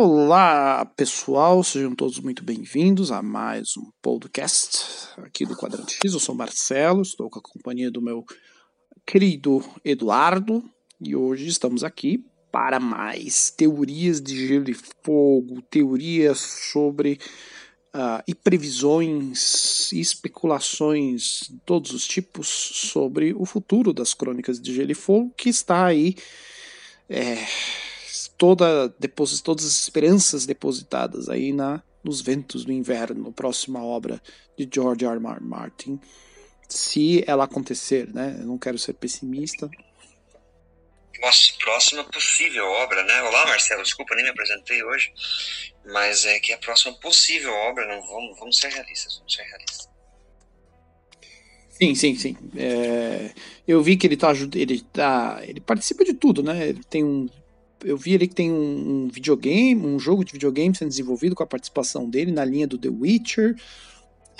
Olá, pessoal, sejam todos muito bem-vindos a mais um podcast aqui do Quadrante X. Eu sou Marcelo, estou com a companhia do meu querido Eduardo e hoje estamos aqui para mais teorias de gelo e fogo, teorias sobre uh, e previsões e especulações de todos os tipos sobre o futuro das crônicas de gelo e fogo que está aí. É, toda, depois, todas as esperanças depositadas aí na, nos ventos do inverno, próxima obra de George R. R. Martin, se ela acontecer, né? Eu não quero ser pessimista. Nossa, próxima possível obra, né? Olá, Marcelo, desculpa, nem me apresentei hoje, mas é que é a próxima possível obra, não vamos, vamos ser realistas, vamos ser realistas. Sim, sim, sim. É, eu vi que ele tá ele tá, ele participa de tudo, né? Ele tem um eu vi ali que tem um, um, videogame, um jogo de videogame sendo desenvolvido com a participação dele na linha do The Witcher,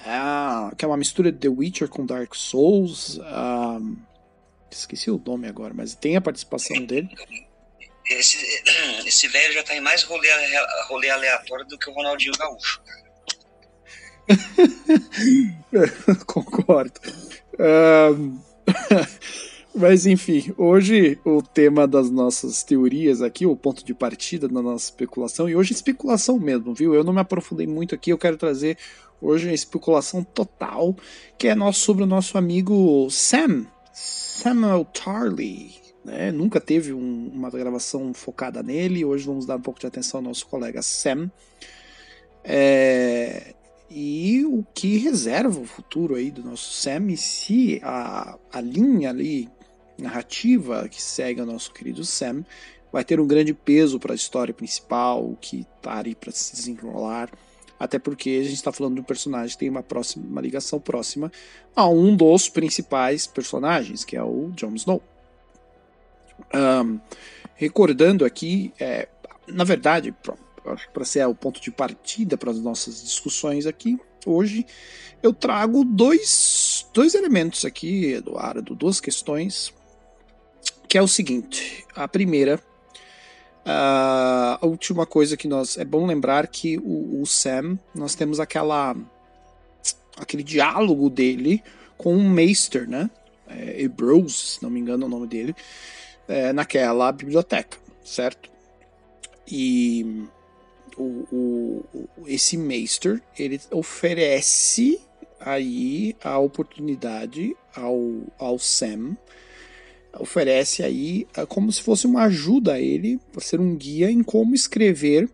ah, que é uma mistura de The Witcher com Dark Souls. Ah, esqueci o nome agora, mas tem a participação dele. Esse, esse velho já tá em mais rolê, rolê aleatório do que o Ronaldinho Gaúcho. Concordo. Um... Mas enfim, hoje o tema das nossas teorias aqui, o ponto de partida da nossa especulação, e hoje especulação mesmo, viu? Eu não me aprofundei muito aqui, eu quero trazer hoje a especulação total, que é nosso, sobre o nosso amigo Sam, Samuel Tarley. Né? Nunca teve um, uma gravação focada nele, hoje vamos dar um pouco de atenção ao nosso colega Sam. É, e o que reserva o futuro aí do nosso Sam e se a, a linha ali narrativa que segue o nosso querido Sam vai ter um grande peso para a história principal, que está ali para se desenrolar. Até porque a gente está falando de um personagem que tem uma, próxima, uma ligação próxima a um dos principais personagens, que é o Jon Snow. Um, recordando aqui, é, na verdade, para ser o ponto de partida para as nossas discussões aqui, hoje eu trago dois, dois elementos aqui, Eduardo, duas questões que é o seguinte: a primeira, a última coisa que nós é bom lembrar que o, o Sam, nós temos aquela aquele diálogo dele com o Meister, né? É, Ebrose, se não me engano é o nome dele, é, naquela biblioteca, certo? E o, o, esse Meister ele oferece aí a oportunidade ao, ao Sam oferece aí é como se fosse uma ajuda a ele, para ser um guia em como escrever,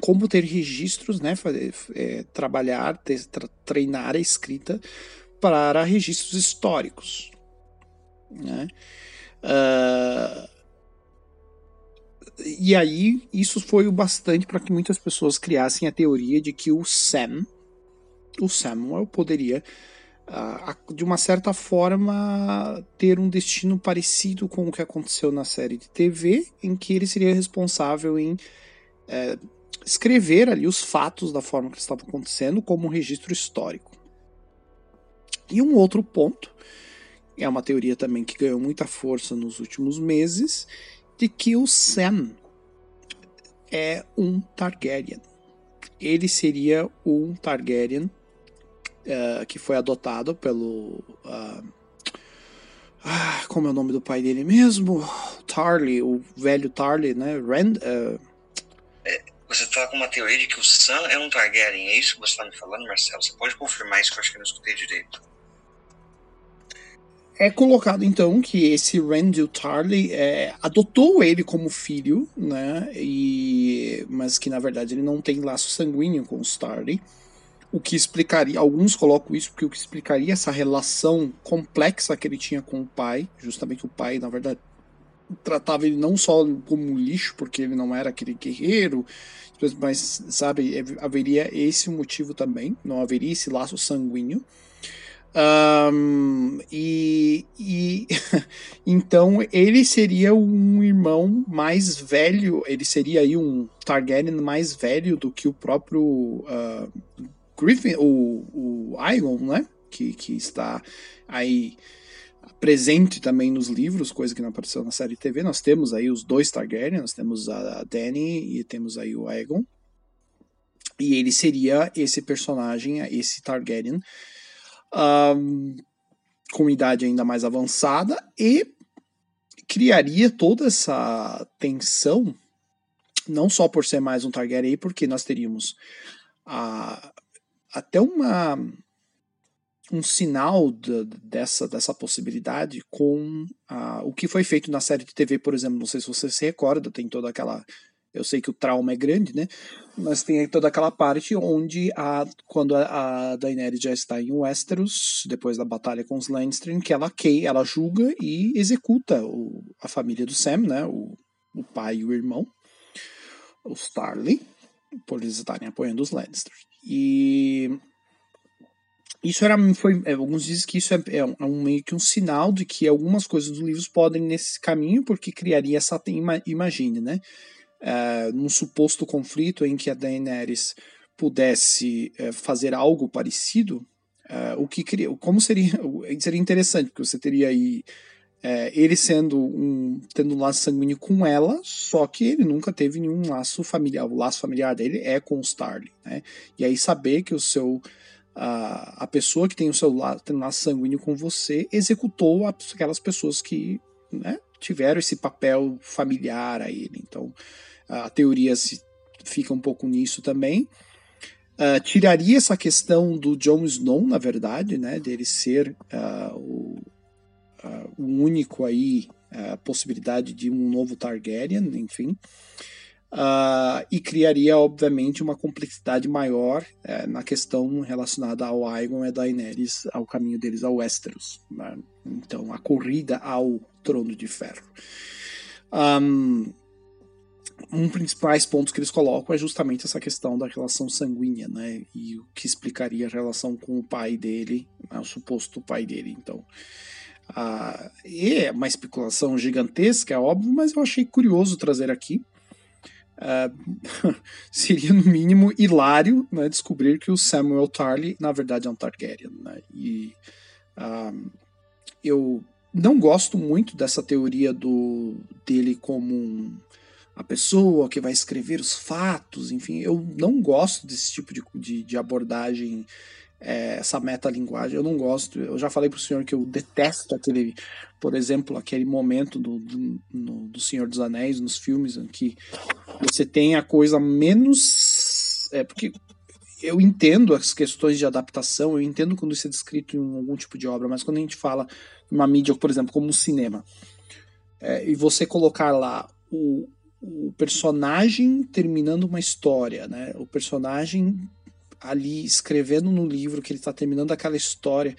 como ter registros, né, fazer, é, trabalhar, ter, treinar a escrita para registros históricos. Né? Uh, e aí, isso foi o bastante para que muitas pessoas criassem a teoria de que o Sam, o Samuel, poderia de uma certa forma, ter um destino parecido com o que aconteceu na série de TV, em que ele seria responsável em é, escrever ali os fatos da forma que estavam acontecendo como um registro histórico. E um outro ponto, é uma teoria também que ganhou muita força nos últimos meses, de que o Sam é um Targaryen. Ele seria um Targaryen uh, que foi adotado pelo. Uh, como é o nome do pai dele mesmo? Tarly, o velho Tarly, né? Rand. Uh... É, você tá com uma teoria de que o Sam é um Targaryen, é isso que você está me falando, Marcelo? Você pode confirmar isso que eu acho que eu não escutei direito. É colocado então que esse Randall Tarley é, adotou ele como filho, né? E, mas que na verdade ele não tem laço sanguíneo com os Tarley o que explicaria, alguns colocam isso porque o que explicaria essa relação complexa que ele tinha com o pai, justamente o pai, na verdade, tratava ele não só como lixo, porque ele não era aquele guerreiro, mas, sabe, haveria esse motivo também, não haveria esse laço sanguíneo. Um, e, e então ele seria um irmão mais velho, ele seria aí um Targaryen mais velho do que o próprio uh, Griffin, o, o Igon, né? Que, que está aí presente também nos livros, coisa que não apareceu na série TV. Nós temos aí os dois Targaryen, nós temos a Dany e temos aí o Aegon. E ele seria esse personagem, esse Targaryen, um, com idade ainda mais avançada e criaria toda essa tensão, não só por ser mais um Targaryen, porque nós teríamos a, até uma um sinal de, dessa, dessa possibilidade com a, o que foi feito na série de TV, por exemplo. Não sei se você se recorda, tem toda aquela. Eu sei que o trauma é grande, né? Mas tem toda aquela parte onde, a, quando a, a Daenerys já está em Westeros, depois da batalha com os Lannister, que ela, que, ela julga e executa o, a família do Sam, né? O, o pai e o irmão, os Starling, por eles estarem apoiando os Lannister. E isso era foi é, alguns dizem que isso é, é, um, é, um, meio que um sinal de que algumas coisas dos livros podem nesse caminho porque criaria essa imagine né? Uh, num suposto conflito em que a Daenerys pudesse uh, fazer algo parecido uh, o que cria como seria seria interessante porque você teria aí ele sendo um tendo um laço sanguíneo com ela só que ele nunca teve nenhum laço familiar o laço familiar dele é com o Starling né e aí saber que o seu a, a pessoa que tem o celular tem laço sanguíneo com você executou aquelas pessoas que né, tiveram esse papel familiar a ele. Então a teoria se, fica um pouco nisso também. Uh, tiraria essa questão do Jon Snow, na verdade, né, dele ser uh, o, uh, único aí a possibilidade de um novo Targaryen, enfim uh, e criaria, obviamente, uma complexidade maior uh, na questão relacionada ao Aegon e Daenerys, ao caminho deles ao Westeros. Né? Então, a corrida ao Trono de Ferro. Um, um dos principais pontos que eles colocam é justamente essa questão da relação sanguínea, né? E o que explicaria a relação com o pai dele, né? o suposto pai dele. Então, uh, é uma especulação gigantesca, é óbvio, mas eu achei curioso trazer aqui. Uh, seria no mínimo hilário né, descobrir que o Samuel Tarly na verdade é um Targaryen. Né? E uh, eu não gosto muito dessa teoria do dele como um, a pessoa que vai escrever os fatos, enfim, eu não gosto desse tipo de, de, de abordagem é, essa metalinguagem. Eu não gosto. Eu já falei pro senhor que eu detesto aquele, por exemplo, aquele momento do, do, no, do Senhor dos Anéis, nos filmes, em que você tem a coisa menos. É, porque eu entendo as questões de adaptação, eu entendo quando isso é descrito em algum tipo de obra, mas quando a gente fala uma mídia, por exemplo, como o cinema, é, e você colocar lá o, o personagem terminando uma história, né? O personagem ali escrevendo no livro que ele está terminando aquela história,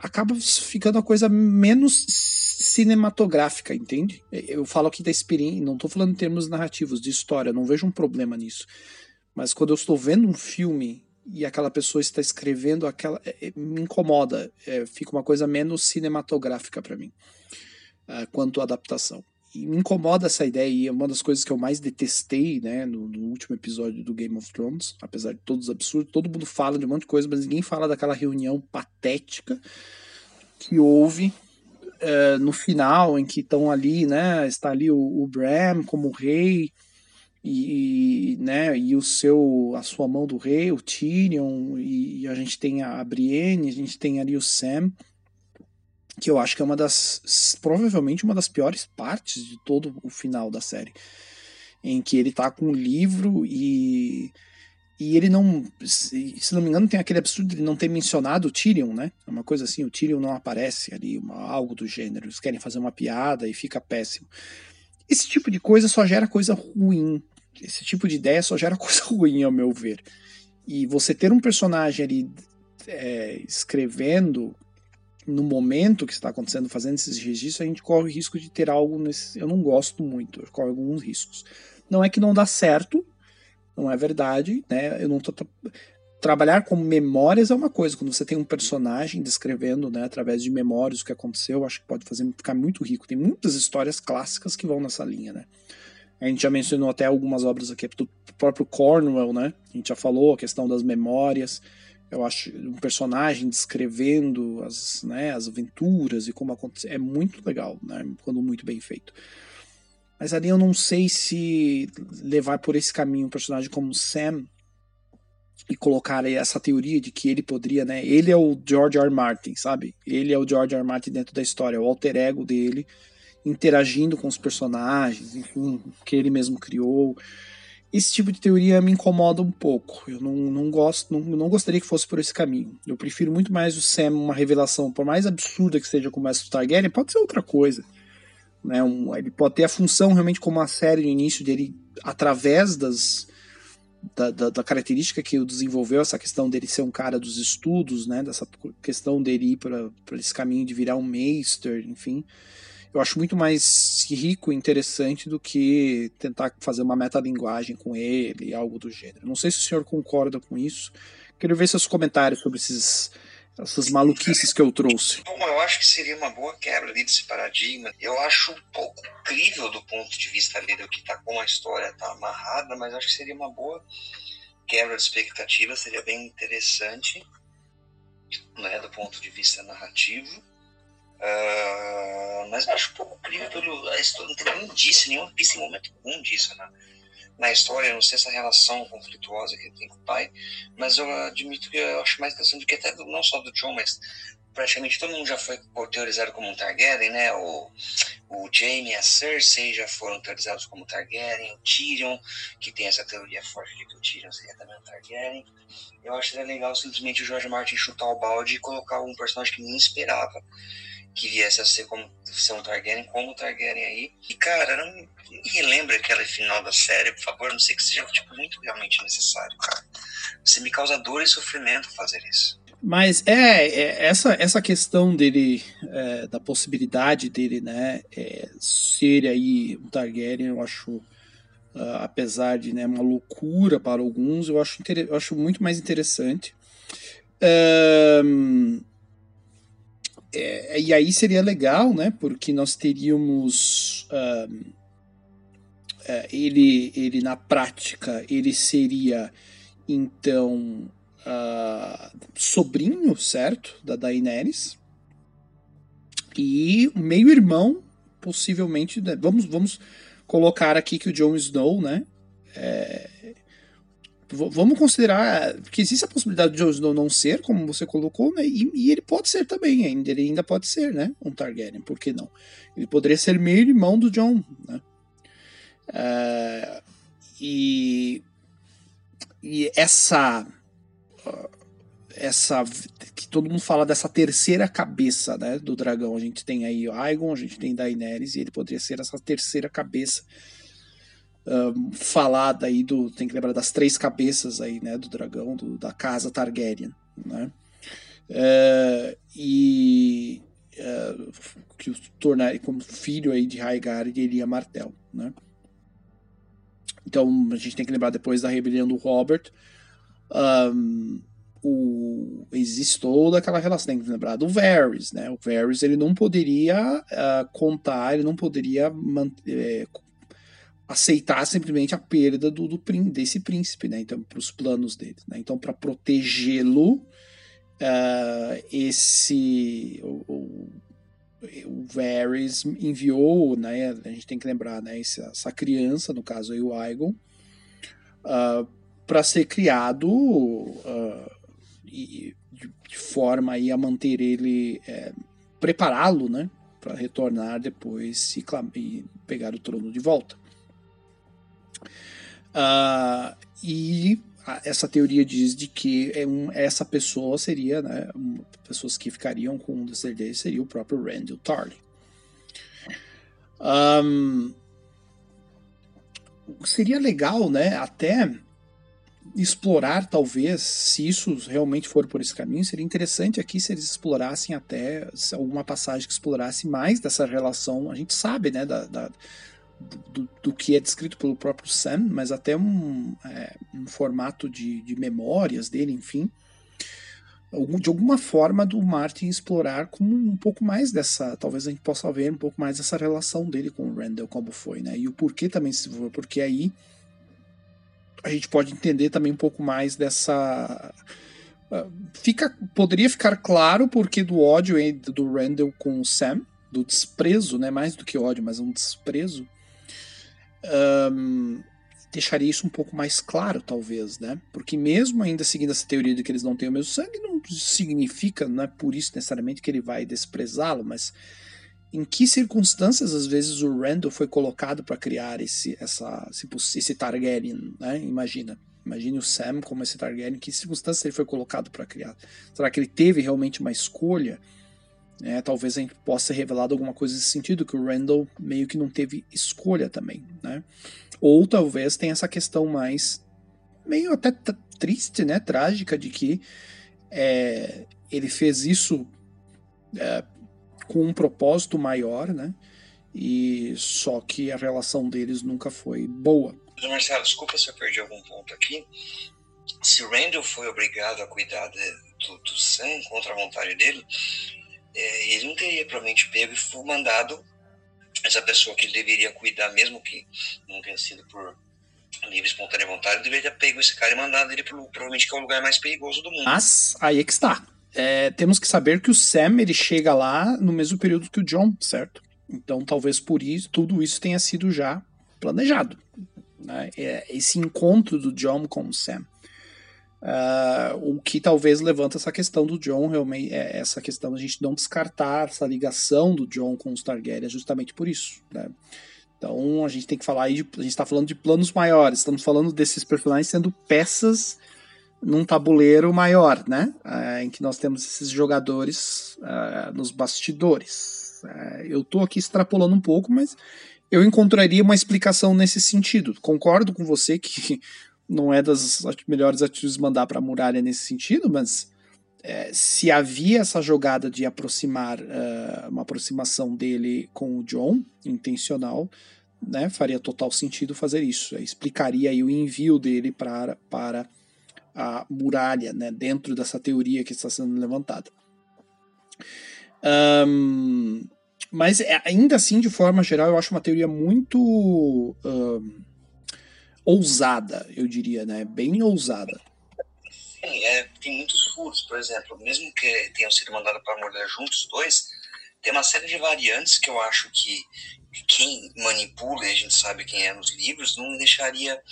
acaba ficando a coisa menos cinematográfica, entende? Eu falo aqui da experiência, não estou falando em termos narrativos, de história, não vejo um problema nisso. Mas quando eu estou vendo um filme e aquela pessoa está escrevendo aquela. É, é, me incomoda, é, fica uma coisa menos cinematográfica para mim, uh, quanto à adaptação e me incomoda essa ideia, e é uma das coisas que eu mais detestei, né, no, no, último episódio do Game of Thrones, apesar de todos os absurdos, todo mundo fala de um monte de coisa, mas ninguém fala daquela reunião patética que houve uh, no final, em que estão ali, né, está ali o, o Bram como rei, e, né, e o seu, a sua mão do rei, o Tyrion, e, e a gente tem a Brienne, a gente tem ali o Sam, que eu acho que é uma das provavelmente uma das piores partes de todo o final da série, em que ele tá com um livro e e ele não, se, não me engano, tem aquele absurdo de não ter mencionado o Tyrion, né? É uma coisa assim, o Tyrion não aparece ali, uma, algo do gênero. Eles querem fazer uma piada e fica péssimo. Esse tipo de coisa só gera coisa ruim. Esse tipo de ideia só gera coisa ruim, ao meu ver. E você ter um personagem ali é, escrevendo no momento que está acontecendo, fazendo esses registros, a gente corre o risco de ter algo nesse. Eu não gosto muito, eu corro alguns riscos. Não é que não dá certo, não é verdade, né? Eu não tô. Tra... Trabalhar com memórias é uma coisa, quando você tem um personagem descrevendo, né, através de memórias o que aconteceu, acho que pode fazer ficar muito rico. Tem muitas histórias clássicas que vão nessa linha, né? A gente já mencionou até algumas obras aqui do próprio Cornwell, né? A gente já falou a questão das memórias eu acho um personagem descrevendo as, né, as aventuras e como acontece. É muito legal, né, quando muito bem feito. Mas ali eu não sei se levar por esse caminho um personagem como Sam e colocar essa teoria de que ele poderia, né? Ele é o George R. R. Martin, sabe? Ele é o George R. R. Martin dentro da história, o alter ego dele, interagindo com os personagens, enfim, que ele mesmo criou. Esse tipo de teoria me incomoda um pouco. Eu não, não gosto, não, não gostaria que fosse por esse caminho. Eu prefiro muito mais o Sam, uma revelação, por mais absurda que seja como essa do Targaryen, pode ser outra coisa. Né? Um, ele pode ter a função realmente como a série no início dele, através das, da, da, da, característica que o desenvolveu, essa questão dele ser um cara dos estudos, né? dessa questão dele ir para esse caminho de virar um Meister, enfim eu acho muito mais rico e interessante do que tentar fazer uma metalinguagem com ele, algo do gênero. Não sei se o senhor concorda com isso. Quero ver seus comentários sobre esses, essas maluquices que eu trouxe. Bom, eu acho que seria uma boa quebra ali desse paradigma. Eu acho um pouco crível do ponto de vista ali do que tá como a história tá amarrada, mas acho que seria uma boa quebra de expectativa, seria bem interessante, né, do ponto de vista narrativo. Uh, mas eu acho pouco incrível pelo, a história, não tem nenhum indício, nenhuma pista em momento algum disso na, na história. Eu não sei essa relação conflituosa que ele tem com o pai, mas eu admito que eu acho mais interessante que até do, não só do John, mas praticamente todo mundo já foi teorizado como um Targaryen, né? O, o Jaime e a Cersei já foram teorizados como Targaryen, o Tyrion, que tem essa teoria forte de que o Tyrion seria também um Targaryen. Eu acho que seria legal simplesmente o George Martin chutar o balde e colocar um personagem que ninguém esperava que viesse a ser como ser um Targaryen como Targaryen aí. E cara, não me relembra aquele final da série, por favor, não sei que seja tipo, muito realmente necessário, cara. Você me causa dor e sofrimento fazer isso. Mas é, é essa, essa questão dele, é, da possibilidade dele, né, é, ser aí um Targaryen, eu acho, uh, apesar de né, uma loucura para alguns, eu acho, eu acho muito mais interessante. Um, é, e aí seria legal, né? Porque nós teríamos uh, ele, ele na prática ele seria então uh, sobrinho, certo, da Daenerys e meio irmão, possivelmente. Né? Vamos vamos colocar aqui que o Jon Snow, né? É, vamos considerar que existe a possibilidade de Jon Snow não ser, como você colocou, né? E, e, ele pode ser também, ainda ele ainda pode ser, né? Um Targaryen, por que não? Ele poderia ser meio irmão do Jon, né? Uh, e, e essa essa que todo mundo fala dessa terceira cabeça, né, do dragão. A gente tem aí o Aegon, a gente tem Daenerys e ele poderia ser essa terceira cabeça falada aí do. Tem que lembrar das três cabeças aí, né? Do dragão, do, da casa Targaryen, né? Uh, e uh, que o tornaria como filho aí de Rhaegar e Elia Martel, né? Então a gente tem que lembrar depois da rebelião do Robert, um, o, existe toda aquela relação, tem que lembrar do Varys, né? O Varys ele não poderia uh, contar, ele não poderia manter, aceitar simplesmente a perda do, do desse príncipe, né? Então, para os planos dele, né? Então, para protegê-lo, uh, esse o, o, o Varys enviou, né? A gente tem que lembrar, né? Essa, essa criança, no caso aí o Aegon, uh, ah, para ser criado uh, e, de, de, forma aí a manter ele, é, prepará-lo, né? Para retornar depois e, e pegar o trono de volta. Uh, e essa teoria diz de que é um, essa pessoa seria, né, um, pessoas que ficariam com um dos herdeiros seria o próprio Randall Tarly. Um, seria legal, né, até explorar, talvez, se isso realmente for por esse caminho, seria interessante aqui se eles explorassem até alguma passagem que explorasse mais dessa relação. A gente sabe, né, da, da do, do, que é descrito pelo próprio Sam, mas até um, é, um formato de, de memórias dele, enfim. De alguma forma do Martin explorar como um pouco mais dessa. Talvez a gente possa ver um pouco mais dessa relação dele com o Randall, como foi, né? E o porquê também se desenvolveu, porque aí a gente pode entender também um pouco mais dessa Uh, fica, poderia ficar claro porque do ódio do Randall com o Sam, do desprezo, né? Mais do que ódio, mas um desprezo. Um, deixaria isso um pouco mais claro, talvez, né? Porque mesmo ainda seguindo essa teoria de que eles não têm o mesmo sangue, não significa, não é por isso necessariamente que ele vai desprezá-lo, mas em que circunstâncias às vezes o Randall foi colocado para criar esse, essa, esse, Targaryen, né? Imagina. Imagine o Sam como esse Targaryen, em que circunstâncias ele foi colocado para criar? Será que ele teve realmente uma escolha? É, talvez a gente possa ter revelado alguma coisa nesse sentido, que o Randall meio que não teve escolha também, né? Ou talvez tenha essa questão mais meio até triste, né, trágica, de que é, ele fez isso é, com um propósito maior, né? E só que a relação deles nunca foi boa. Marcelo, desculpa se eu perdi algum ponto aqui. Se Randall foi obrigado a cuidar de, do, do Sam contra a vontade dele, é, ele não teria provavelmente pego e mandado essa pessoa que ele deveria cuidar, mesmo que não tenha sido por livre espontânea vontade, deveria ter pego esse cara e mandado ele pro, provavelmente que é o lugar mais perigoso do mundo. Mas aí é que está. É, temos que saber que o Sam ele chega lá no mesmo período que o John, certo? Então talvez por isso tudo isso tenha sido já planejado. Né? É, esse encontro do John com o Sam. Uh, o que talvez levanta essa questão do John, realmente, é essa questão da gente não descartar essa ligação do John com os Targaryen, justamente por isso. Né? Então a gente tem que falar aí, de, a gente está falando de planos maiores, estamos falando desses personagens sendo peças num tabuleiro maior, né? Uh, em que nós temos esses jogadores uh, nos bastidores. eu estou aqui extrapolando um pouco, mas eu encontraria uma explicação nesse sentido. Concordo com você que não é das melhores atitudes mandar para a muralha nesse sentido, mas é, se havia essa jogada de aproximar uh, uma aproximação dele com o John intencional, né, faria total sentido fazer isso. Explicaria aí o envio dele para, para a muralha, né, dentro dessa teoria que está sendo levantada. Um, mas é, ainda assim, de forma geral, eu acho uma teoria muito um, ousada, eu diria, né? Bem ousada. Sim, é, tem muitos furos, por exemplo, mesmo que tenham sido mandados para morder juntos os dois, tem uma série de variantes que eu acho que quem manipula, e a gente sabe quem é nos livros, não deixaria,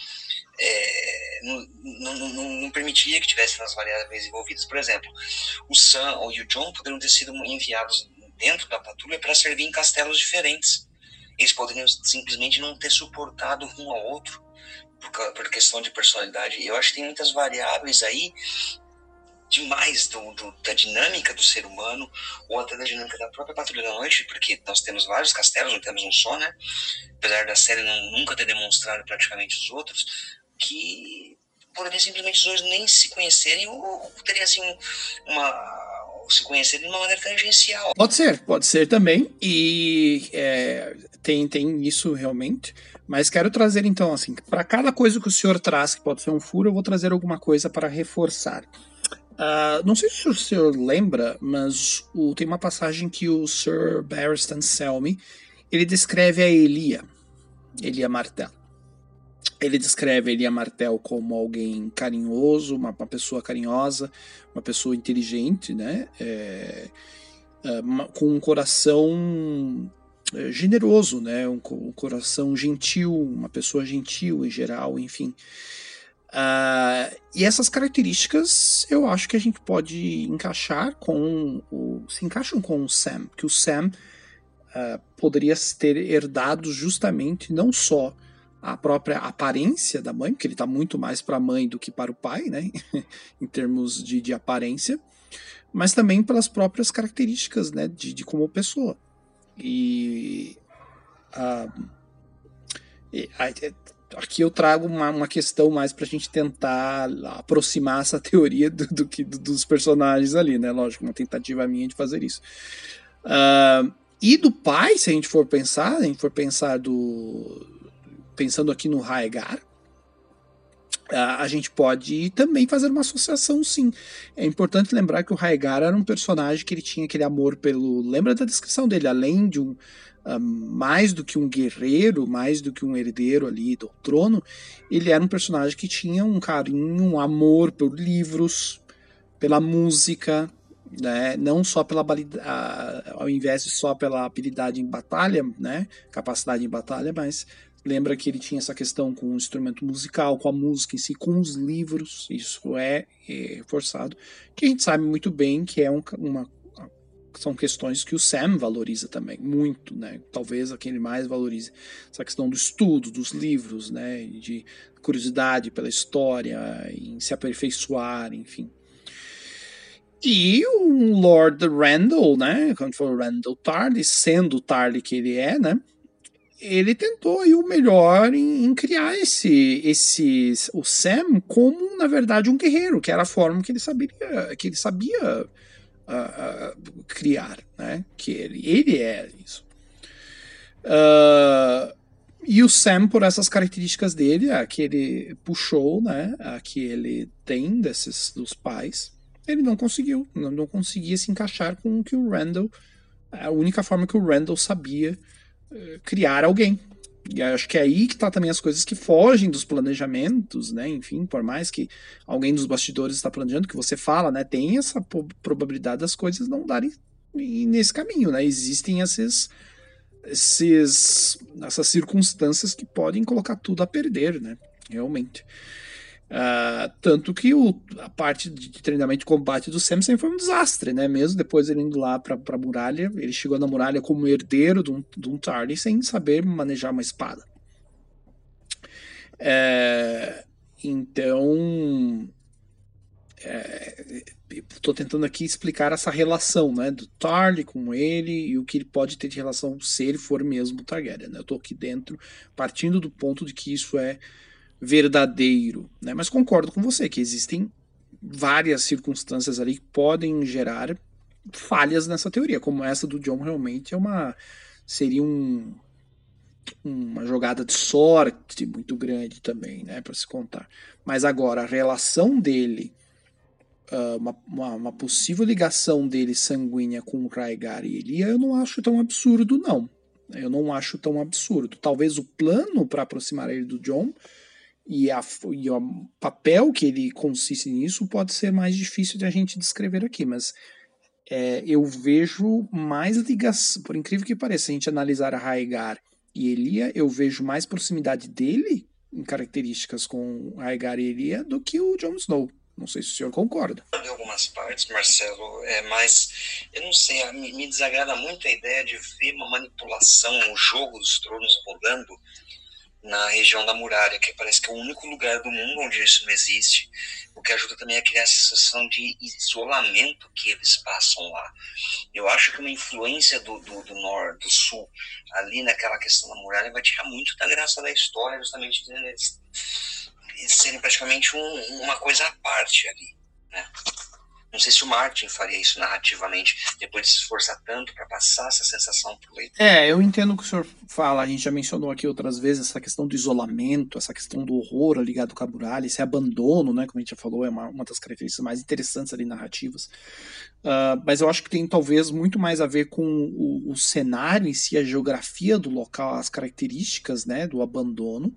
é, não, não, não, não, permitiria que tivesse nas variáveis envolvidas. Por exemplo, o Sam ou o John poderiam ter sido enviados dentro da patrulha para servir em castelos diferentes. Eles poderiam simplesmente não ter suportado um ao outro por, por questão de personalidade. Eu acho que tem muitas variáveis aí demais do, do, da dinâmica do ser humano, ou até da dinâmica da própria Patrulha da Noite, porque nós temos vários castelos, não temos um só, né? Apesar da série não, nunca ter demonstrado praticamente os outros, que poderiam simplesmente os dois nem se conhecerem, ou, ou assim uma se conhecerem de uma maneira tangencial. Pode ser, pode ser também, e é, tem, tem isso realmente. Mas quero trazer então, assim, para cada coisa que o senhor traz, que pode ser um furo, eu vou trazer alguma coisa para reforçar. Uh, não sei se o senhor lembra, mas o, tem uma passagem que o Sir Barristan Selmy ele descreve a Elia, Elia Martel. Ele descreve Elia Martel como alguém carinhoso, uma, uma pessoa carinhosa, uma pessoa inteligente, né? É, é, com um coração generoso, né? Um, um, coração gentil, uma pessoa gentil em geral, enfim. Uh, e essas características eu acho que a gente pode encaixar com o. se encaixam com o Sam, que o Sam uh, poderia ter herdado justamente não só a própria aparência da mãe, porque ele está muito mais para a mãe do que para o pai, né? em termos de, de aparência, mas também pelas próprias características né? de, de como pessoa. E, uh, e aqui eu trago uma, uma questão mais para a gente tentar aproximar essa teoria do, do que do, dos personagens ali, né? Lógico, uma tentativa minha de fazer isso. Uh, e do pai, se a gente for pensar, a gente for pensar do. Pensando aqui no Raegar, a gente pode também fazer uma associação, sim. É importante lembrar que o Raegar era um personagem que ele tinha aquele amor pelo. Lembra da descrição dele? Além de um. Uh, mais do que um guerreiro, mais do que um herdeiro ali do trono, ele era um personagem que tinha um carinho, um amor por livros, pela música, né? Não só pela ao invés de só pela habilidade em batalha, né? Capacidade em batalha, mas lembra que ele tinha essa questão com o instrumento musical, com a música em si, com os livros. Isso é, é forçado, que a gente sabe muito bem que é um, uma são questões que o Sam valoriza também muito, né? Talvez a quem ele mais valorize essa questão do estudo, dos livros, né? De curiosidade pela história, em se aperfeiçoar, enfim. E o Lord Randall, né? Quando foi o Randall Tarly, sendo o Tarly que ele é, né? Ele tentou aí o melhor em, em, criar esse, esse o Sam como na verdade um guerreiro, que era a forma que ele sabia que ele sabia uh, uh, criar, né? Que ele ele é isso. Uh, e o Sam, por essas características dele, a que ele puxou, né, a que ele tem desses dos pais, ele não conseguiu, não, não conseguia se encaixar com o que o Randall, a única forma que o Randall sabia criar alguém. E acho que é aí que tá também as coisas que fogem dos planejamentos, né? Enfim, por mais que alguém dos bastidores está planejando, que você fala, né? Tem essa probabilidade das coisas não darem nesse caminho, né? Existem esses, esses, essas circunstâncias que podem colocar tudo a perder, né? Realmente. Uh, tanto que o, a parte de treinamento de combate do Samson foi um desastre, né? Mesmo depois ele indo lá para a muralha, ele chegou na muralha como herdeiro de um, de um Tarly sem saber manejar uma espada. É, então, estou é, tentando aqui explicar essa relação, né, do Tarly com ele e o que ele pode ter de relação se ele for mesmo Targaryen. Né? Eu estou aqui dentro partindo do ponto de que isso é verdadeiro, né? Mas concordo com você que existem várias circunstâncias ali que podem gerar falhas nessa teoria, como essa do John realmente é uma seria um, uma jogada de sorte muito grande também, né, para se contar. Mas agora a relação dele Uh, uma, uma, uma, possível ligação dele sanguínea com o Rhaegar e Elia, eu não acho tão absurdo, não. Eu não acho tão absurdo. Talvez o plano para aproximar ele do John e, a, e o papel que ele consiste nisso pode ser mais difícil de a gente descrever aqui, mas é, eu vejo mais ligação, por incrível que pareça, a gente analisar Raigar e Elia, eu vejo mais proximidade dele em características com Raigar e Elia do que o Jon Snow. Não sei se o senhor concorda. Em algumas partes, Marcelo, é mais. Eu não sei, me, me desagrada muito a ideia de ver uma manipulação, um jogo dos tronos rolando na região da muralha, que parece que é o único lugar do mundo onde isso não existe, o que ajuda também a criar essa sensação de isolamento que eles passam lá. Eu acho que uma influência do, do, do norte, do sul, ali naquela questão da muralha, vai tirar muito da graça da história, justamente eles, eles serem praticamente um, uma coisa à parte ali, né? Não sei se o Martin faria isso narrativamente, depois de se esforçar tanto para passar essa sensação para o leitor. É, eu entendo o que o senhor fala. A gente já mencionou aqui outras vezes essa questão do isolamento, essa questão do horror ligado com a muralha, esse abandono, né? Como a gente já falou, é uma, uma das características mais interessantes ali narrativas. Uh, mas eu acho que tem talvez muito mais a ver com o, o cenário em si, a geografia do local, as características né, do abandono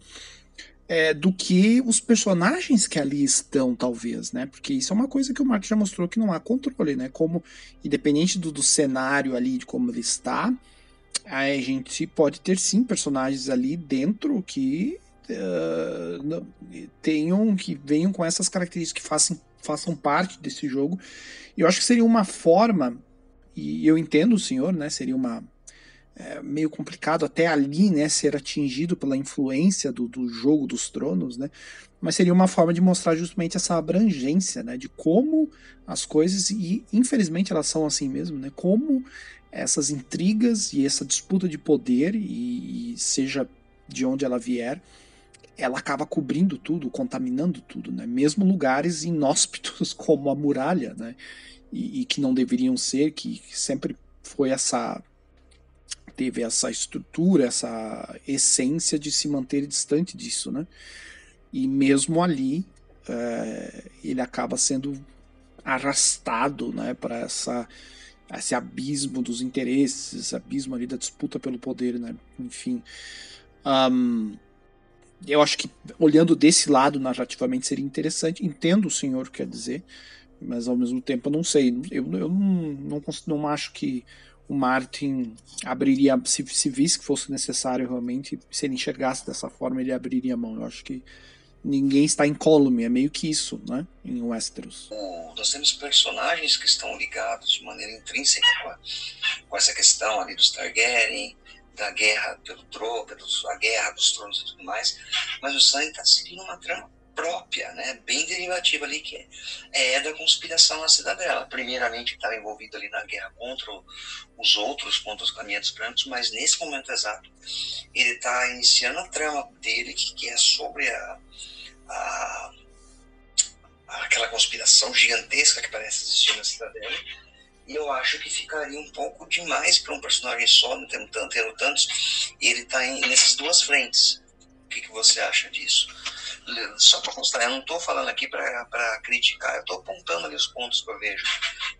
é, do que os personagens que ali estão, talvez, né? Porque isso é uma coisa que o Mark já mostrou que não há controle, né? Como, independente do, do cenário ali, de como ele está, a gente pode ter sim personagens ali dentro que uh, tenham, que venham com essas características, que façam, façam parte desse jogo. E eu acho que seria uma forma, e eu entendo o senhor, né? Seria uma é, meio complicado até ali, né, ser atingido pela influência do, do jogo dos tronos, né, mas seria uma forma de mostrar justamente essa abrangência, né, de como as coisas, e infelizmente elas são assim mesmo, né, como essas intrigas e essa disputa de poder, e, e seja de onde ela vier, ela acaba cobrindo tudo, contaminando tudo, né, mesmo lugares inóspitos como a muralha, né, e, e que não deveriam ser, que sempre foi essa teve essa estrutura, essa essência de se manter distante disso, né? E mesmo ali, é, ele acaba sendo arrastado, né, para essa esse abismo dos interesses, esse abismo ali da disputa pelo poder, né? Enfim, um, eu acho que olhando desse lado narrativamente seria interessante. Entendo o senhor quer dizer, Mas ao mesmo tempo eu não sei. Eu, eu não, não, não acho que o Martin abriria, se, se visse que fosse necessário realmente, se ele enxergasse dessa forma, ele abriria a mão. Eu acho que ninguém está incólume, é meio que isso, né, em Westeros. nós temos personagens que estão ligados de maneira intrínseca com, a, com essa questão ali dos Targaryen, da guerra pelo trono, a guerra dos tronos e tudo mais, mas o Sam está seguindo uma trama própria, né, bem derivativa ali, que é, é da conspiração na cidadela. Primeiramente, estava envolvido ali na guerra contra os outros, contra os caminhantes brancos, mas nesse momento exato, ele está iniciando a trama dele, que, que é sobre a, a, aquela conspiração gigantesca que parece existir na cidadela. E eu acho que ficaria um pouco demais para um personagem só, não tendo, tendo tantos. Ele está nessas duas frentes. O que, que você acha disso? Só para constar, eu não estou falando aqui para criticar, eu estou apontando ali os pontos que eu vejo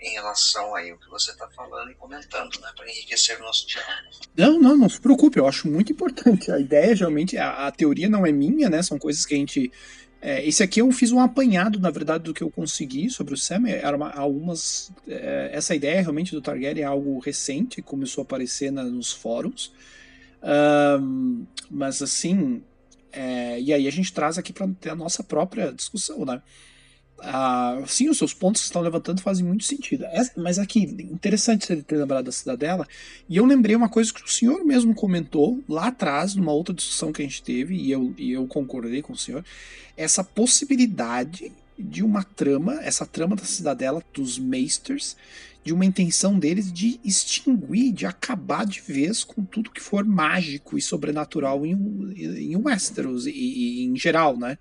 em relação aí ao que você está falando e comentando, né, para enriquecer o nosso diálogo. Não, não, não se preocupe, eu acho muito importante. A ideia, geralmente, a, a teoria não é minha, né, são coisas que a gente. É, esse aqui eu fiz um apanhado, na verdade, do que eu consegui sobre o Sam. Uma, algumas. É, essa ideia realmente do Targaryen é algo recente, começou a aparecer na, nos fóruns. Um, mas assim, é, e aí a gente traz aqui para ter a nossa própria discussão, né? Ah, sim, os seus pontos que estão levantando fazem muito sentido. É, mas aqui, interessante você ter lembrado da cidadela. E eu lembrei uma coisa que o senhor mesmo comentou lá atrás, numa outra discussão que a gente teve, e eu, e eu concordei com o senhor, essa possibilidade de uma trama, essa trama da cidadela dos Meisters, de uma intenção deles de extinguir, de acabar de vez com tudo que for mágico e sobrenatural em, em Westeros e, e em geral, né?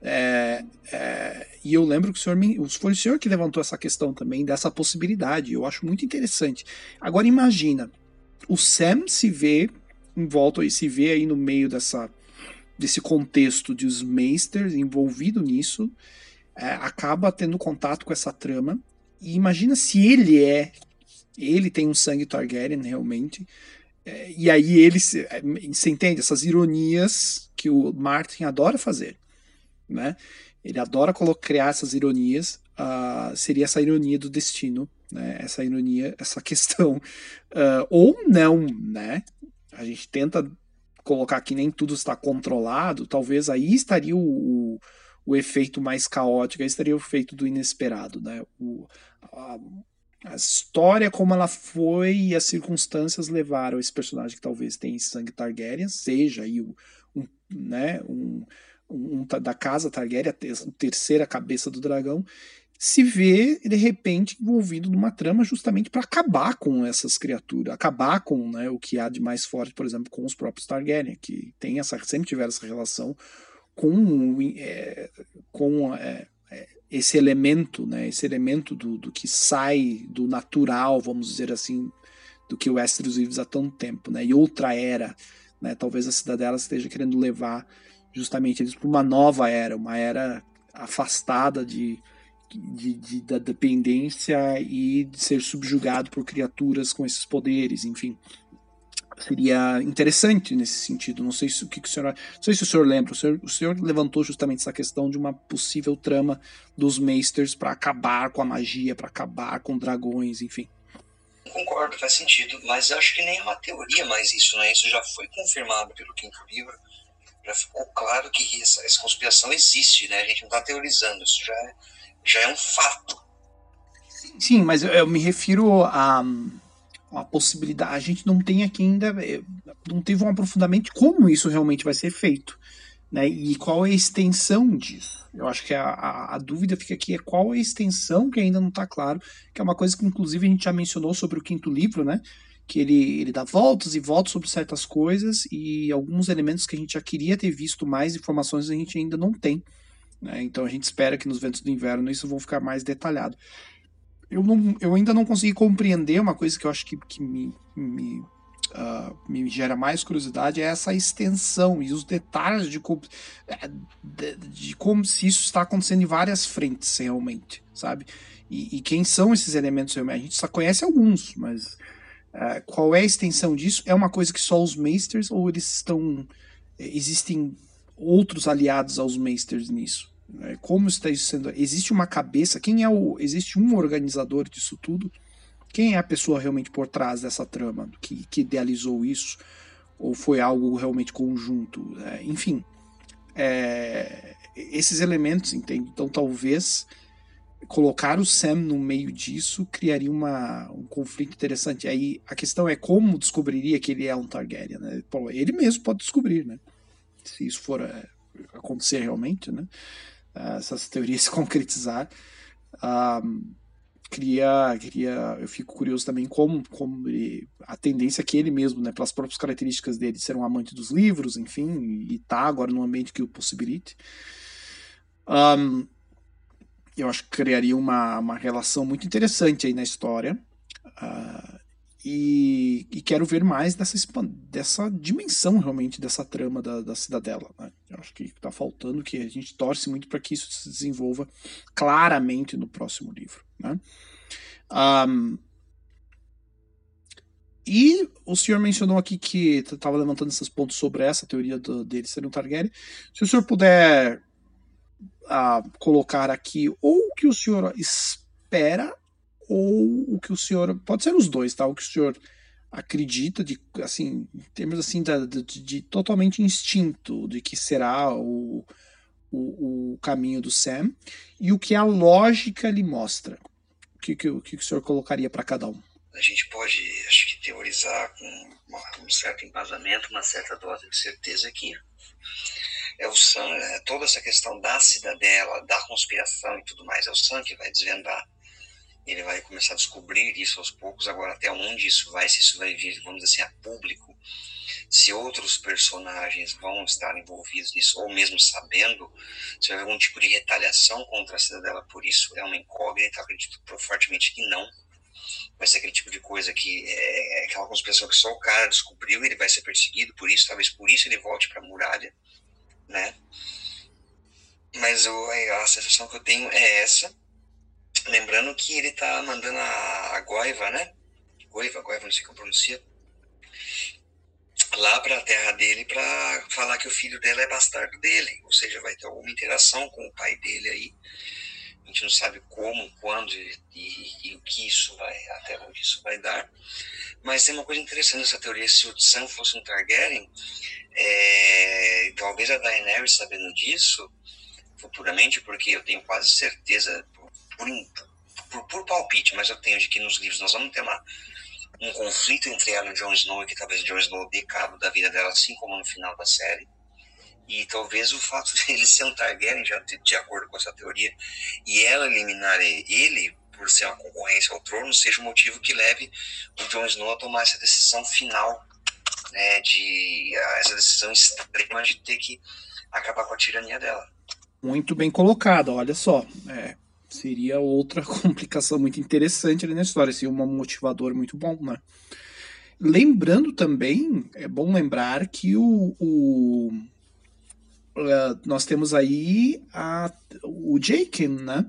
É, é, e eu lembro que o senhor foi o senhor que levantou essa questão também dessa possibilidade. Eu acho muito interessante. Agora imagina, o Sam se vê em volta e se vê aí no meio dessa desse contexto de os Meisters envolvido nisso, é, acaba tendo contato com essa trama e imagina se ele é. Ele tem um sangue Targaryen, realmente. É, e aí ele. É, você entende? Essas ironias que o Martin adora fazer. Né? Ele adora criar essas ironias. Uh, seria essa ironia do destino. Né? Essa ironia, essa questão. Uh, ou não, né? A gente tenta colocar que nem tudo está controlado. Talvez aí estaria o, o o efeito mais caótico, aí estaria o efeito do inesperado, né? O, a, a, história como ela foi e as circunstâncias levaram esse personagem que talvez tenha sangue Targaryen, seja aí um, um né, um, um, da casa Targaryen, a terceira cabeça do dragão, se vê de repente envolvido numa trama justamente para acabar com essas criaturas, acabar com né, o que há de mais forte, por exemplo, com os próprios Targaryen, que tem essa, sempre tiveram essa relação com, é, com é, esse elemento, né, esse elemento do, do que sai do natural, vamos dizer assim, do que o Westeros vive há tanto tempo, né, e outra era, né, talvez a cidadela esteja querendo levar justamente eles para uma nova era, uma era afastada de, de, de, da dependência e de ser subjugado por criaturas com esses poderes, enfim seria interessante nesse sentido. Não sei se o que, que o senhor, não sei se o senhor lembra. O senhor, o senhor levantou justamente essa questão de uma possível trama dos Meisters para acabar com a magia, para acabar com dragões, enfim. Concordo, faz sentido, mas acho que nem é uma teoria mais isso, né? Isso já foi confirmado pelo quinto livro. Já ficou claro que essa, essa conspiração existe, né? A gente não está teorizando, isso já é, já é um fato. Sim, mas eu, eu me refiro a a possibilidade. A gente não tem aqui ainda, é, não teve um aprofundamento de como isso realmente vai ser feito. Né? E qual é a extensão disso? Eu acho que a, a, a dúvida fica aqui é qual é a extensão que ainda não está claro, que é uma coisa que inclusive a gente já mencionou sobre o quinto livro, né? Que ele, ele dá voltas e voltas sobre certas coisas e alguns elementos que a gente já queria ter visto mais informações a gente ainda não tem. Né? Então a gente espera que nos ventos do inverno isso vão ficar mais detalhado eu, não, eu ainda não consegui compreender uma coisa que eu acho que, que me, me, uh, me gera mais curiosidade é essa extensão e os detalhes de como, é, de, de, como se isso está acontecendo em várias frentes realmente, sabe? E, e quem são esses elementos realmente? A gente só conhece alguns, mas uh, qual é a extensão disso? É uma coisa que só os Meisters ou eles estão. Existem outros aliados aos Meisters nisso? Né? Como está isso sendo? Existe uma cabeça? Quem é o? Existe um organizador disso tudo? Quem é a pessoa realmente por trás dessa trama que, que idealizou isso? Ou foi algo realmente conjunto? É, enfim, é, esses elementos, entende? Então talvez colocar o Sam no meio disso criaria uma, um conflito interessante. Aí a questão é como descobriria que ele é um Targaryen, né? Ele mesmo pode descobrir, né? Se isso for é, acontecer realmente, né? Essas teorias se concretizar. Um, queria, queria, eu fico curioso também como, como ele, a tendência que ele mesmo, né, pelas próprias características dele, ser um amante dos livros, enfim, e tá agora num ambiente que o possibilite. Um, eu acho que criaria uma, uma relação muito interessante aí na história. Uh, e, e, quero ver mais dessa, dessa dimensão realmente dessa trama da, da cidadela. Né? Eu acho que está faltando que a gente torce muito para que isso se desenvolva claramente no próximo livro. Né? Um, e o senhor mencionou aqui que estava levantando esses pontos sobre essa teoria do, dele ser um Targaryen. Se o senhor puder uh, colocar aqui ou que o senhor espera ou o que o senhor pode ser os dois, tá? O que o senhor acredita de assim, em termos assim de, de, de totalmente instinto de que será o, o, o, caminho do Sam e o que a lógica lhe mostra. O que, que, o, que o senhor colocaria para cada um? A gente pode, acho que, teorizar com um certo embasamento, uma certa dose de certeza aqui é o Sam, é toda essa questão da cidadela, da conspiração e tudo mais, é o Sam que vai desvendar. Ele vai começar a descobrir isso aos poucos, agora até onde isso vai, se isso vai vir, vamos dizer assim, a público, se outros personagens vão estar envolvidos nisso, ou mesmo sabendo, se vai haver algum tipo de retaliação contra a cidadela por isso, é uma incógnita, acredito fortemente que não. Vai ser aquele tipo de coisa que é, é aquela conspiração que só o cara descobriu ele vai ser perseguido por isso, talvez por isso ele volte para a muralha né? Mas eu, a sensação que eu tenho é essa. Lembrando que ele tá mandando a, a Goiva, né? Goiva, Goiva, não sei como pronuncia. Lá para a terra dele para falar que o filho dela é bastardo dele. Ou seja, vai ter alguma interação com o pai dele aí. A gente não sabe como, quando e, e, e o que isso vai, até onde isso vai dar. Mas tem uma coisa interessante nessa teoria: se o Sam fosse um Targaryen, é, talvez a Daenerys sabendo disso futuramente, porque eu tenho quase certeza, por, por, por, palpite, mas eu tenho de que nos livros nós vamos ter uma, um conflito entre ela e o Jon Snow, e que talvez o Jon Snow dê cabo da vida dela, assim como no final da série. E talvez o fato de ele ser um Targaryen, já de, de acordo com essa teoria, e ela eliminar ele por ser uma concorrência ao trono, seja o motivo que leve o Jon Snow a tomar essa decisão final né, de essa decisão extrema de ter que acabar com a tirania dela. Muito bem colocado, olha só. É, seria outra complicação muito interessante ali na história, seria um motivador muito bom, né? Lembrando também, é bom lembrar que o, o uh, nós temos aí a, o Jaken, né?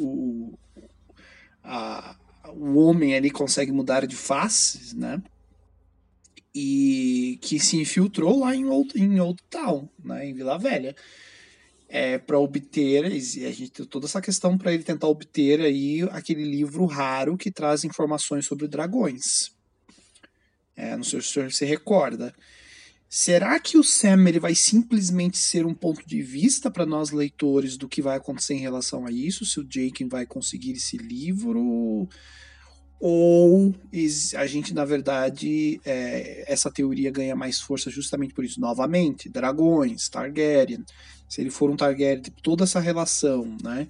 O, a, o homem ali consegue mudar de faces, né? e que se infiltrou lá em Old, em Old Town, né, em Vila Velha, é, para obter, a gente tem toda essa questão para ele tentar obter aí aquele livro raro que traz informações sobre dragões. É, não sei se o senhor se recorda. Será que o Sam ele vai simplesmente ser um ponto de vista para nós leitores do que vai acontecer em relação a isso? Se o Jake vai conseguir esse livro? Ou a gente, na verdade, é, essa teoria ganha mais força justamente por isso. Novamente, dragões, Targaryen. Se ele for um Targaryen, toda essa relação, né?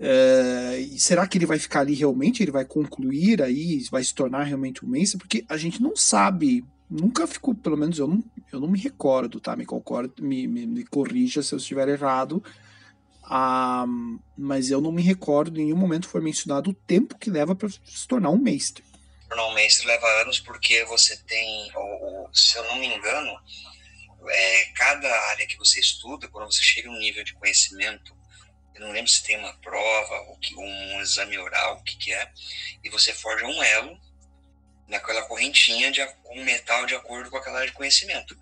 É, será que ele vai ficar ali realmente? Ele vai concluir aí? Vai se tornar realmente um Mensa? Porque a gente não sabe. Nunca ficou, pelo menos eu não, eu não me recordo, tá? Me, concordo, me, me, me corrija se eu estiver errado ah, mas eu não me recordo em nenhum momento foi mencionado o tempo que leva para se tornar um mestre. Tornar um mestre leva anos porque você tem, ou, se eu não me engano, é, cada área que você estuda, quando você chega a um nível de conhecimento, eu não lembro se tem uma prova, ou que, um exame oral, o que, que é, e você forja um elo naquela correntinha de um metal de acordo com aquela área de conhecimento.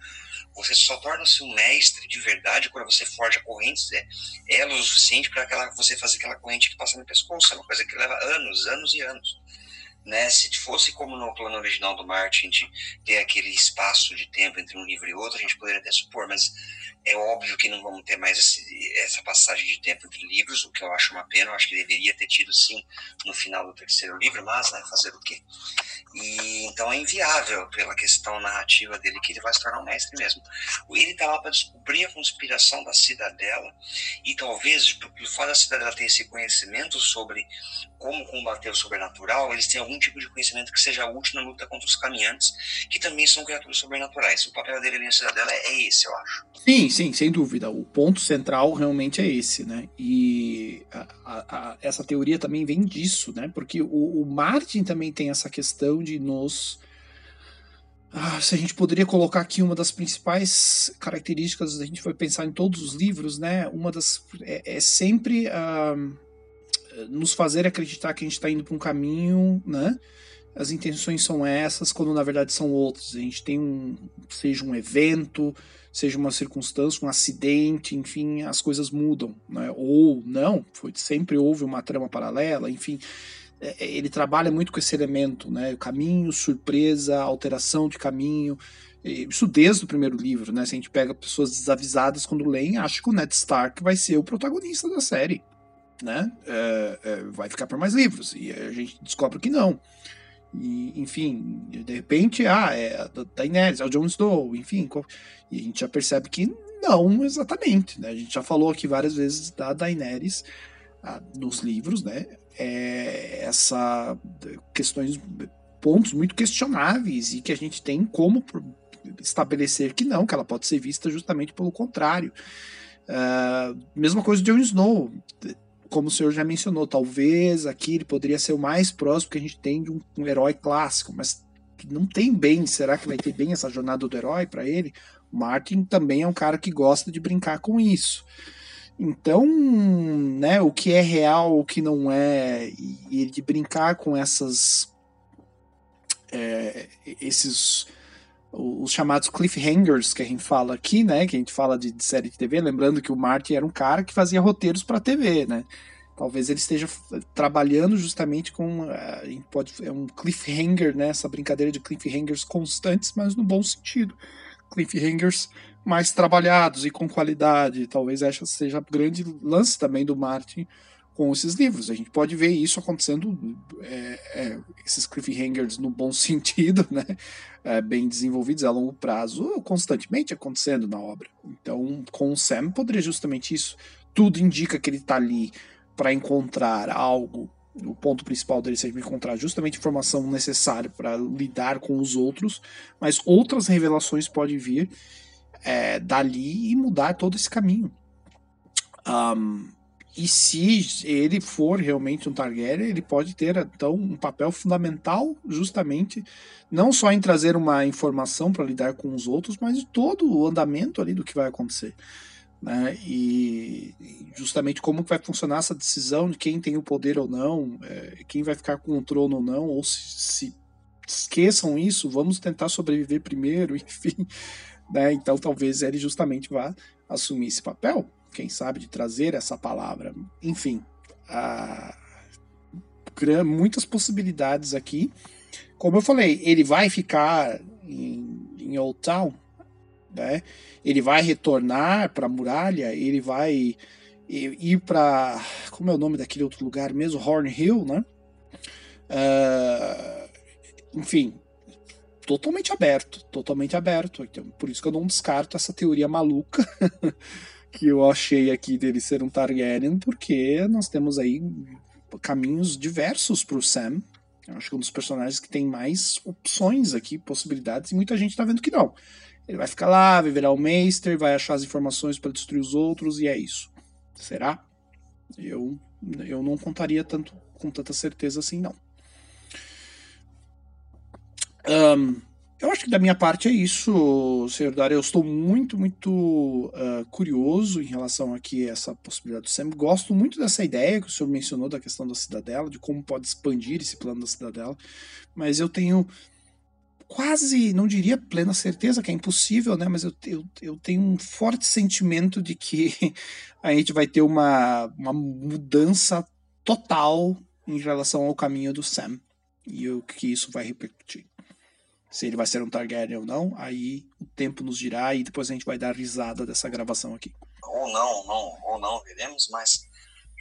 Você só torna-se um mestre de verdade quando você forja correntes é, elos o suficiente para você fazer aquela corrente que passa no pescoço. É uma coisa que leva anos, anos e anos né? Se fosse como no plano original do Martin, de ter aquele espaço de tempo entre um livro e outro, a gente poderia até supor, mas é óbvio que não vamos ter mais esse, essa passagem de tempo entre livros, o que eu acho uma pena. Eu acho que deveria ter tido sim no final do terceiro livro, mas né, fazer o quê? E então é inviável pela questão narrativa dele que ele vai se tornar um mestre mesmo. Ele está lá para descobrir a conspiração da cidadela e talvez pelo fato da cidadela ter esse conhecimento sobre como combater o sobrenatural, eles têm algum tipo de conhecimento que seja útil na luta contra os caminhantes, que também são criaturas sobrenaturais. O papel dele na cidadela é esse, eu acho. Sim, sim, sem dúvida. O ponto central realmente é esse, né? E a, a, a, essa teoria também vem disso, né? Porque o, o Martin também tem essa questão de nos. Ah, se a gente poderia colocar aqui uma das principais características, a gente vai pensar em todos os livros, né? Uma das. É, é sempre uh, nos fazer acreditar que a gente está indo para um caminho, né? As intenções são essas, quando na verdade são outras. A gente tem um. seja um evento, seja uma circunstância, um acidente, enfim, as coisas mudam, né? Ou não, foi, sempre houve uma trama paralela, enfim. É, é, ele trabalha muito com esse elemento, né? Caminho, surpresa, alteração de caminho. Isso desde o primeiro livro, né? Se a gente pega pessoas desavisadas quando leem, acha que o Ned Stark vai ser o protagonista da série, né? É, é, vai ficar por mais livros. E a gente descobre que não. E, enfim, de repente, ah, é a Daenerys, é o Jon Snow, enfim. E a gente já percebe que não exatamente, né? A gente já falou aqui várias vezes da Daenerys ah, nos livros, né? é, essa questões, pontos muito questionáveis e que a gente tem como estabelecer que não, que ela pode ser vista justamente pelo contrário. Uh, mesma coisa de Jon Snow, como o senhor já mencionou, talvez aqui ele poderia ser o mais próximo que a gente tem de um, um herói clássico, mas não tem bem, será que vai ter bem essa jornada do herói para ele? O Martin também é um cara que gosta de brincar com isso. Então, né, o que é real, o que não é, e, de brincar com essas é, esses os chamados cliffhangers que a gente fala aqui, né, que a gente fala de, de série de TV, lembrando que o Martin era um cara que fazia roteiros para TV, né? Talvez ele esteja trabalhando justamente com uh, pode é um cliffhanger, né, essa brincadeira de cliffhangers constantes, mas no bom sentido. Cliffhangers mais trabalhados e com qualidade. Talvez essa seja grande lance também do Martin com esses livros. A gente pode ver isso acontecendo, é, é, esses cliffhangers no bom sentido, né? É, bem desenvolvidos a longo prazo, constantemente acontecendo na obra. Então, com o Sam poderia justamente isso. Tudo indica que ele está ali para encontrar algo. O ponto principal dele seja encontrar justamente informação necessária para lidar com os outros, mas outras revelações podem vir é, dali e mudar todo esse caminho. Um, e se ele for realmente um Targaryen, ele pode ter então um papel fundamental, justamente, não só em trazer uma informação para lidar com os outros, mas todo o andamento ali do que vai acontecer. Né? E justamente como vai funcionar essa decisão de quem tem o poder ou não, é, quem vai ficar com o trono ou não, ou se, se esqueçam isso, vamos tentar sobreviver primeiro, enfim. Né? Então talvez ele justamente vá assumir esse papel, quem sabe, de trazer essa palavra. Enfim, há muitas possibilidades aqui. Como eu falei, ele vai ficar em, em Old Town, né? ele vai retornar para a muralha, ele vai ir para. Como é o nome daquele outro lugar mesmo? Horn Hill, né? Uh, enfim, totalmente aberto, totalmente aberto. Então, por isso que eu não descarto essa teoria maluca que eu achei aqui dele ser um Targaryen, porque nós temos aí caminhos diversos para o Sam. Eu acho que é um dos personagens que tem mais opções aqui, possibilidades, e muita gente está vendo que não. Ele vai ficar lá, vai virar o Meister, vai achar as informações para destruir os outros, e é isso. Será? Eu, eu não contaria tanto com tanta certeza assim, não. Um, eu acho que da minha parte é isso, senhor Dara. Eu estou muito, muito uh, curioso em relação aqui a essa possibilidade do Sam. Gosto muito dessa ideia que o senhor mencionou da questão da cidadela, de como pode expandir esse plano da cidadela, mas eu tenho quase, não diria plena certeza, que é impossível, né? Mas eu, eu, eu tenho um forte sentimento de que a gente vai ter uma, uma mudança total em relação ao caminho do Sam. E o que isso vai repercutir. Se ele vai ser um Targaryen ou não, aí o tempo nos dirá e depois a gente vai dar risada dessa gravação aqui. Ou não, não, ou não, veremos, mas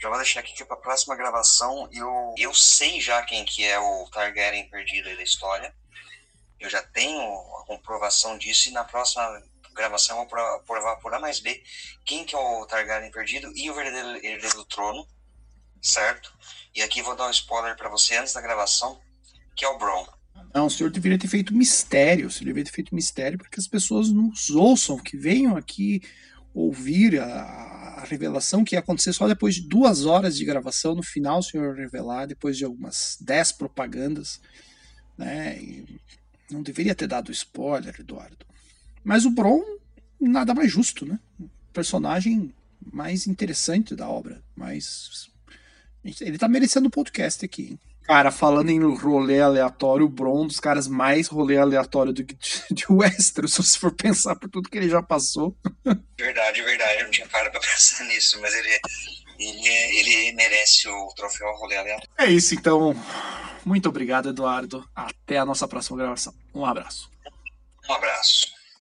já vou deixar aqui que para a próxima gravação eu, eu sei já quem que é o Targaryen perdido aí da história. Eu já tenho a comprovação disso e na próxima gravação eu vou provar por A mais B quem que é o Targaryen perdido e o verdadeiro herdeiro do trono, certo? E aqui vou dar um spoiler para você antes da gravação, que é o Bron. Não, o senhor deveria ter feito mistério, o senhor deveria ter feito mistério para que as pessoas nos ouçam, que venham aqui ouvir a, a, revelação que ia acontecer só depois de duas horas de gravação. No final, o senhor revelar, depois de algumas dez propagandas. Né? E não deveria ter dado spoiler, Eduardo. Mas o Bron, nada mais justo, né? O personagem mais interessante da obra. Mas. Ele tá merecendo um podcast aqui, hein? Cara, falando em rolê aleatório, o Bron, um dos caras mais rolê aleatório do, de, de Westeros, se você for pensar por tudo que ele já passou. Verdade, verdade, eu não tinha parado pra pensar nisso, mas ele, ele, ele merece o troféu rolê aleatório. É isso, então. Muito obrigado, Eduardo. Até a nossa próxima gravação. Um abraço. Um abraço.